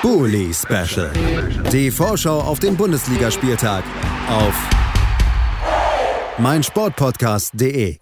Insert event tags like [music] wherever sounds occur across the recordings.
Bully Special. Die Vorschau auf den Bundesligaspieltag auf meinsportpodcast.de.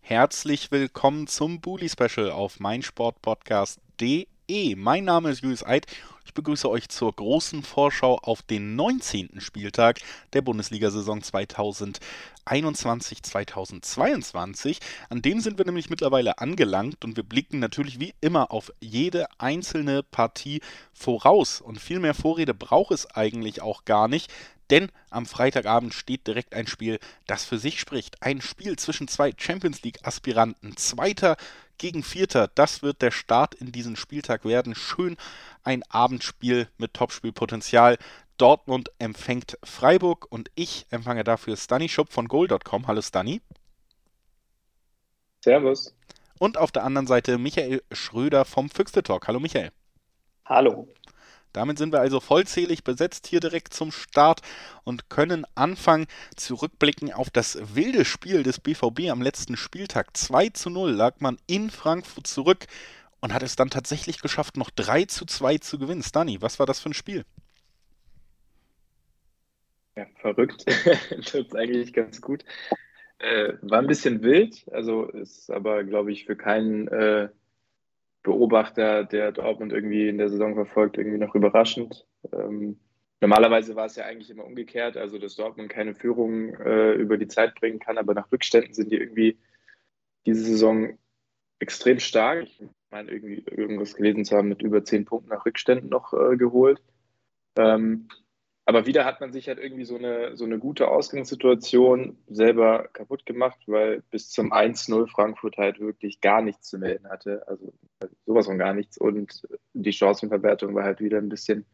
Herzlich willkommen zum Bully Special auf meinsportpodcast.de. Mein Name ist Julius Eid ich begrüße euch zur großen Vorschau auf den 19. Spieltag der Bundesliga-Saison 2021-2022. An dem sind wir nämlich mittlerweile angelangt und wir blicken natürlich wie immer auf jede einzelne Partie voraus. Und viel mehr Vorrede braucht es eigentlich auch gar nicht, denn am Freitagabend steht direkt ein Spiel, das für sich spricht. Ein Spiel zwischen zwei Champions League-Aspiranten. Zweiter gegen Vierter. Das wird der Start in diesen Spieltag werden. Schön ein Abendspiel mit Topspielpotenzial. Dortmund empfängt Freiburg und ich empfange dafür Stanny Schupp von goal.com. Hallo Stanny. Servus. Und auf der anderen Seite Michael Schröder vom Füchste Talk. Hallo Michael. Hallo. Damit sind wir also vollzählig besetzt hier direkt zum Start und können anfangen zurückblicken auf das wilde Spiel des BVB am letzten Spieltag. 2 zu 0 lag man in Frankfurt zurück und hat es dann tatsächlich geschafft, noch 3 zu 2 zu gewinnen. Stani, was war das für ein Spiel? Ja, verrückt. [laughs] Tut eigentlich ganz gut. Äh, war ein bisschen wild, also ist aber, glaube ich, für keinen äh, Beobachter, der Dortmund irgendwie in der Saison verfolgt, irgendwie noch überraschend. Ähm, normalerweise war es ja eigentlich immer umgekehrt, also dass Dortmund keine Führung äh, über die Zeit bringen kann, aber nach Rückständen sind die irgendwie diese Saison extrem stark. Ich meine, irgendwie irgendwas gelesen zu haben mit über zehn Punkten nach Rückständen noch äh, geholt. Ähm, aber wieder hat man sich halt irgendwie so eine, so eine gute Ausgangssituation selber kaputt gemacht, weil bis zum 1-0 Frankfurt halt wirklich gar nichts zu melden hatte. Also sowas von gar nichts. Und die Chancenverwertung war halt wieder ein bisschen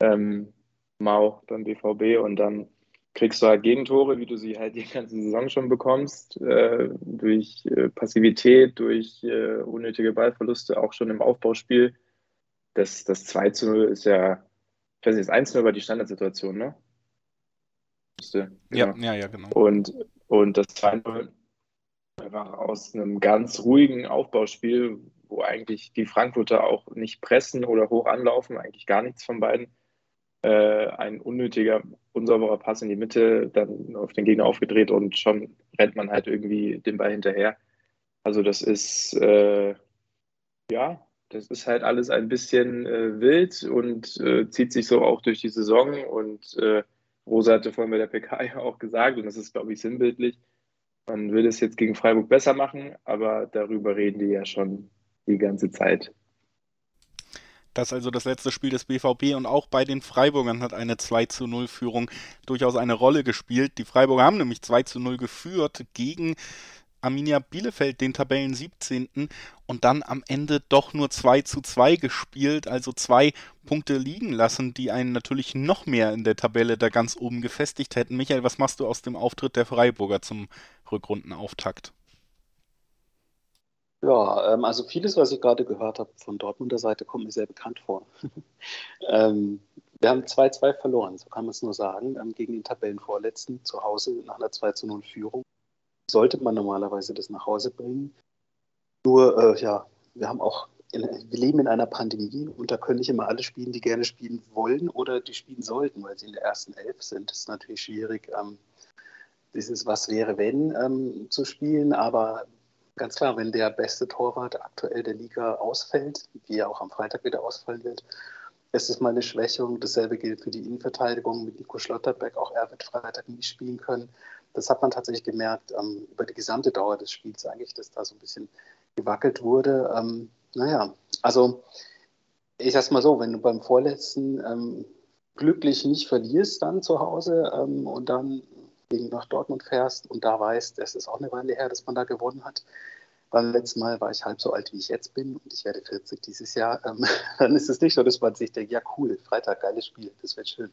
ähm, mau beim BVB. Und dann kriegst du halt Gegentore, wie du sie halt die ganze Saison schon bekommst, äh, durch äh, Passivität, durch äh, unnötige Ballverluste, auch schon im Aufbauspiel. Das, das 2 0 ist ja ich weiß nicht, das 1 war die Standardsituation, ne? Genau. Ja, ja, ja, genau. Und, und das 2-0 war aus einem ganz ruhigen Aufbauspiel, wo eigentlich die Frankfurter auch nicht pressen oder hoch anlaufen, eigentlich gar nichts von beiden. Äh, ein unnötiger, unsauberer Pass in die Mitte, dann auf den Gegner aufgedreht und schon rennt man halt irgendwie den Ball hinterher. Also das ist, äh, ja, das ist halt alles ein bisschen äh, wild und äh, zieht sich so auch durch die Saison. Und äh, Rosa hatte vorhin bei der PK [laughs] ja auch gesagt, und das ist, glaube ich, sinnbildlich, man will es jetzt gegen Freiburg besser machen, aber darüber reden die ja schon die ganze Zeit. Das ist also das letzte Spiel des BVB und auch bei den Freiburgern hat eine 2 zu 0 Führung durchaus eine Rolle gespielt. Die Freiburger haben nämlich 2 zu 0 geführt gegen Arminia Bielefeld den Tabellen 17. und dann am Ende doch nur 2 zu 2 gespielt, also zwei Punkte liegen lassen, die einen natürlich noch mehr in der Tabelle da ganz oben gefestigt hätten. Michael, was machst du aus dem Auftritt der Freiburger zum Rückrundenauftakt? Ja, ähm, also vieles, was ich gerade gehört habe von Dortmunder Seite, kommt mir sehr bekannt vor. [laughs] ähm, wir haben 2-2 verloren, so kann man es nur sagen, gegen den Tabellenvorletzten zu Hause nach einer 2 0 Führung sollte man normalerweise das nach Hause bringen. Nur, äh, ja, wir haben auch, wir leben in einer Pandemie und da können nicht immer alle spielen, die gerne spielen wollen oder die spielen sollten, weil sie in der ersten Elf sind. Das ist natürlich schwierig, ähm, dieses Was wäre, wenn ähm, zu spielen, aber ganz klar, wenn der beste Torwart aktuell der Liga ausfällt, wie er auch am Freitag wieder ausfallen wird, ist es mal eine Schwächung. Dasselbe gilt für die Innenverteidigung mit Nico Schlotterbeck. Auch er wird Freitag nicht spielen können das hat man tatsächlich gemerkt ähm, über die gesamte Dauer des Spiels eigentlich, dass da so ein bisschen gewackelt wurde. Ähm, naja, also ich sag's mal so, wenn du beim vorletzten ähm, glücklich nicht verlierst dann zu Hause ähm, und dann gegen nach Dortmund fährst und da weißt, es ist auch eine Weile her, dass man da gewonnen hat. Beim letzten Mal war ich halb so alt, wie ich jetzt bin und ich werde 40 dieses Jahr. Ähm, [laughs] dann ist es nicht so, dass man sich denkt, ja cool, Freitag, geiles Spiel, das wird schön.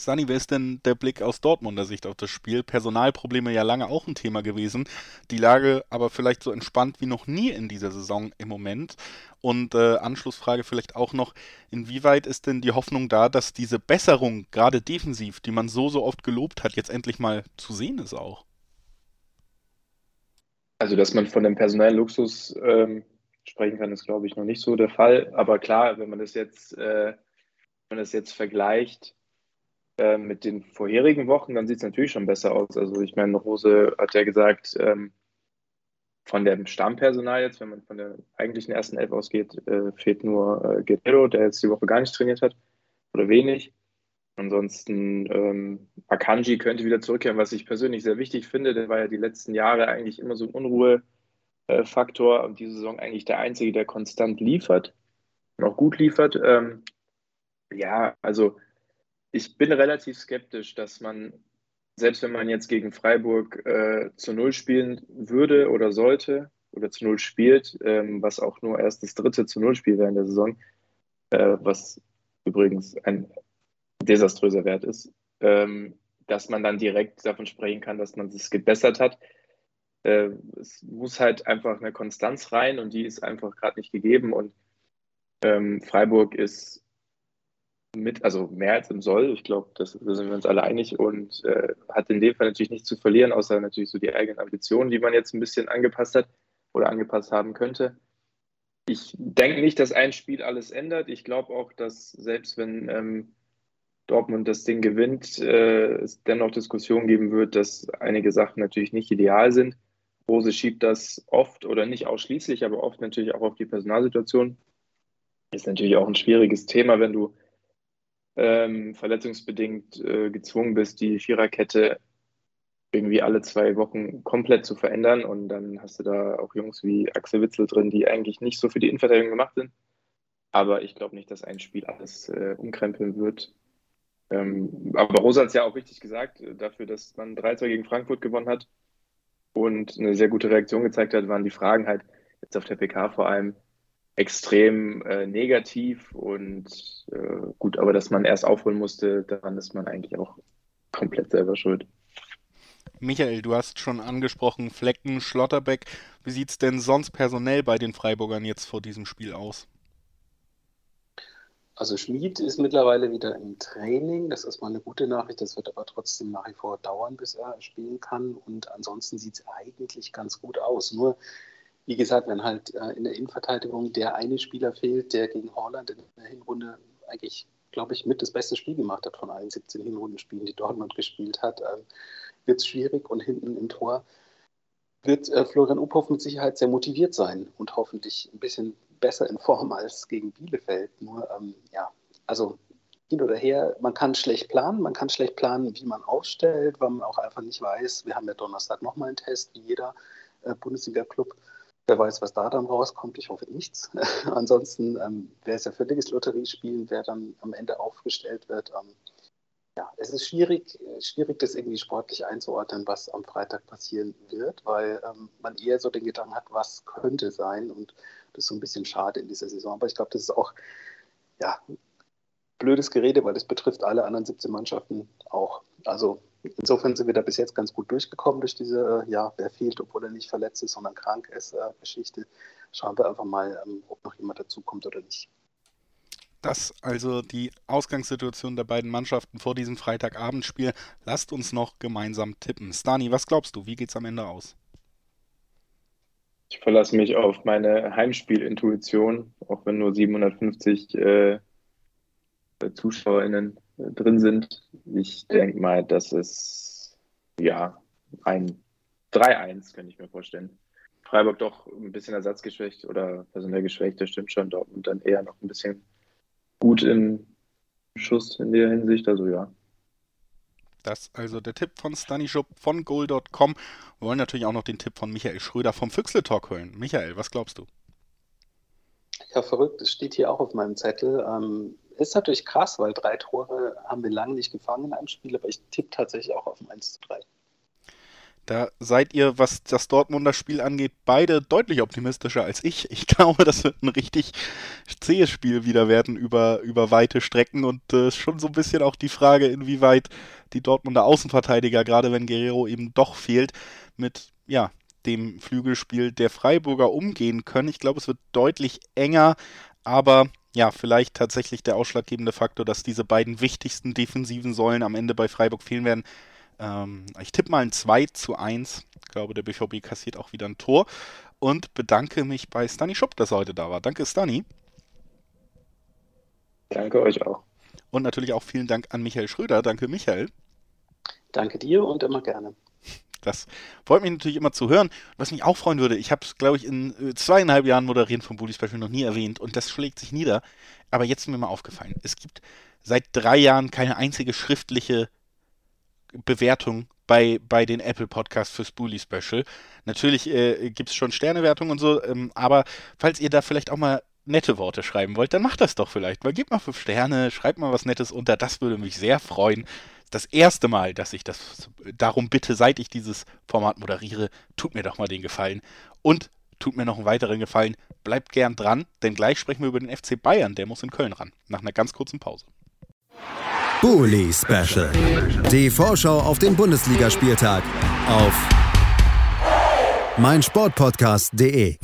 Sunny, wer ist denn der Blick aus Dortmunder Sicht auf das Spiel? Personalprobleme ja lange auch ein Thema gewesen. Die Lage aber vielleicht so entspannt wie noch nie in dieser Saison im Moment. Und äh, Anschlussfrage vielleicht auch noch, inwieweit ist denn die Hoffnung da, dass diese Besserung, gerade defensiv, die man so, so oft gelobt hat, jetzt endlich mal zu sehen ist auch? Also, dass man von dem Personalluxus ähm, sprechen kann, ist, glaube ich, noch nicht so der Fall. Aber klar, wenn man das jetzt, äh, wenn man das jetzt vergleicht äh, mit den vorherigen Wochen, dann sieht es natürlich schon besser aus. Also ich meine, Rose hat ja gesagt, ähm, von dem Stammpersonal jetzt, wenn man von der eigentlichen ersten Elf ausgeht, äh, fehlt nur äh, Guerrero, der jetzt die Woche gar nicht trainiert hat oder wenig. Ansonsten ähm, Akanji könnte wieder zurückkehren, was ich persönlich sehr wichtig finde. Der war ja die letzten Jahre eigentlich immer so ein Unruhefaktor und diese Saison eigentlich der einzige, der konstant liefert und auch gut liefert. Ähm, ja, also ich bin relativ skeptisch, dass man selbst wenn man jetzt gegen Freiburg äh, zu Null spielen würde oder sollte oder zu Null spielt, ähm, was auch nur erst das dritte zu Null Spiel wäre in der Saison, äh, was übrigens ein desaströser Wert ist, ähm, dass man dann direkt davon sprechen kann, dass man es gebessert hat. Äh, es muss halt einfach eine Konstanz rein und die ist einfach gerade nicht gegeben und ähm, Freiburg ist mit, also mehr als im Soll. Ich glaube, da sind wir uns alle einig und äh, hat in dem Fall natürlich nichts zu verlieren, außer natürlich so die eigenen Ambitionen, die man jetzt ein bisschen angepasst hat oder angepasst haben könnte. Ich denke nicht, dass ein Spiel alles ändert. Ich glaube auch, dass selbst wenn ähm, Dortmund das Ding gewinnt, äh, es dennoch Diskussionen geben wird, dass einige Sachen natürlich nicht ideal sind. Rose schiebt das oft oder nicht ausschließlich, aber oft natürlich auch auf die Personalsituation. Ist natürlich auch ein schwieriges Thema, wenn du ähm, verletzungsbedingt äh, gezwungen bist, die Viererkette irgendwie alle zwei Wochen komplett zu verändern. Und dann hast du da auch Jungs wie Axel Witzel drin, die eigentlich nicht so für die Innenverteidigung gemacht sind. Aber ich glaube nicht, dass ein Spiel alles äh, umkrempeln wird. Ähm, aber Rosa hat es ja auch richtig gesagt, äh, dafür, dass man 3-2 gegen Frankfurt gewonnen hat und eine sehr gute Reaktion gezeigt hat, waren die Fragen halt jetzt auf der PK vor allem, extrem äh, negativ und äh, gut, aber dass man erst aufholen musste, daran ist man eigentlich auch komplett selber schuld. Michael, du hast schon angesprochen, Flecken, Schlotterbeck. Wie sieht es denn sonst personell bei den Freiburgern jetzt vor diesem Spiel aus? Also Schmid ist mittlerweile wieder im Training. Das ist mal eine gute Nachricht. Das wird aber trotzdem nach wie vor dauern, bis er spielen kann. Und ansonsten sieht es eigentlich ganz gut aus. Nur wie gesagt, wenn halt äh, in der Innenverteidigung der eine Spieler fehlt, der gegen Holland in der Hinrunde eigentlich, glaube ich, mit das beste Spiel gemacht hat von allen 17 Hinrundenspielen, die Dortmund gespielt hat, äh, wird es schwierig und hinten im Tor wird äh, Florian Uphoff mit Sicherheit sehr motiviert sein und hoffentlich ein bisschen besser in Form als gegen Bielefeld. Nur, ähm, ja, also hin oder her, man kann schlecht planen, man kann schlecht planen, wie man aufstellt, weil man auch einfach nicht weiß, wir haben ja Donnerstag nochmal einen Test, wie jeder äh, Bundesliga-Club. Wer weiß, was da dann rauskommt. Ich hoffe nichts. [laughs] Ansonsten ähm, wäre es ja völliges Lotteriespielen, wer dann am Ende aufgestellt wird. Ähm, ja, es ist schwierig, schwierig, das irgendwie sportlich einzuordnen, was am Freitag passieren wird, weil ähm, man eher so den Gedanken hat, was könnte sein. Und das ist so ein bisschen schade in dieser Saison. Aber ich glaube, das ist auch ja, blödes Gerede, weil das betrifft alle anderen 17 Mannschaften auch. Also insofern sind wir da bis jetzt ganz gut durchgekommen durch diese, äh, ja, wer fehlt, obwohl er nicht verletzt ist, sondern krank ist, äh, Geschichte. Schauen wir einfach mal, ähm, ob noch jemand dazukommt oder nicht. Das also die Ausgangssituation der beiden Mannschaften vor diesem Freitagabendspiel. Lasst uns noch gemeinsam tippen. Stani, was glaubst du? Wie geht es am Ende aus? Ich verlasse mich auf meine Heimspielintuition, auch wenn nur 750 äh, ZuschauerInnen drin sind. Ich denke mal, dass es ja ein 3-1, könnte ich mir vorstellen. Freiburg doch ein bisschen ersatzgeschwächt oder personell geschwächt, das stimmt schon. Dortmund dann eher noch ein bisschen gut im Schuss in der Hinsicht, also ja. Das also der Tipp von Stanishop von goal.com. Wir wollen natürlich auch noch den Tipp von Michael Schröder vom Füchsle Talk hören. Michael, was glaubst du? Ja, verrückt. Es steht hier auch auf meinem Zettel. Ähm, ist natürlich krass, weil drei Tore haben wir lange nicht gefangen in einem Spiel, aber ich tippe tatsächlich auch auf ein 1 zu 3. Da seid ihr, was das Dortmunder Spiel angeht, beide deutlich optimistischer als ich. Ich [laughs] glaube, das wird ein richtig zähes Spiel wieder werden über, über weite Strecken und äh, schon so ein bisschen auch die Frage, inwieweit die Dortmunder Außenverteidiger, gerade wenn Guerrero eben doch fehlt, mit ja, dem Flügelspiel der Freiburger umgehen können. Ich glaube, es wird deutlich enger, aber ja, vielleicht tatsächlich der ausschlaggebende Faktor, dass diese beiden wichtigsten defensiven Säulen am Ende bei Freiburg fehlen werden. Ähm, ich tippe mal ein 2 zu 1. Ich glaube, der BVB kassiert auch wieder ein Tor. und bedanke mich bei Stani Schupp, dass er heute da war. Danke, Stani. Danke euch auch. Und natürlich auch vielen Dank an Michael Schröder. Danke, Michael. Danke dir und immer gerne. Das freut mich natürlich immer zu hören. Was mich auch freuen würde, ich habe es, glaube ich, in äh, zweieinhalb Jahren Moderieren vom Bully Special noch nie erwähnt und das schlägt sich nieder. Aber jetzt ist mir mal aufgefallen, es gibt seit drei Jahren keine einzige schriftliche Bewertung bei, bei den Apple Podcasts fürs Bully Special. Natürlich äh, gibt es schon Sternewertungen und so, ähm, aber falls ihr da vielleicht auch mal nette Worte schreiben wollt, dann macht das doch vielleicht. Mal gebt mal fünf Sterne, schreibt mal was Nettes unter, das würde mich sehr freuen. Das erste Mal, dass ich das darum bitte, seit ich dieses Format moderiere, tut mir doch mal den Gefallen. Und tut mir noch einen weiteren Gefallen, bleibt gern dran, denn gleich sprechen wir über den FC Bayern, der muss in Köln ran, nach einer ganz kurzen Pause. Bully Special. Die Vorschau auf den Bundesligaspieltag auf meinsportpodcast.de.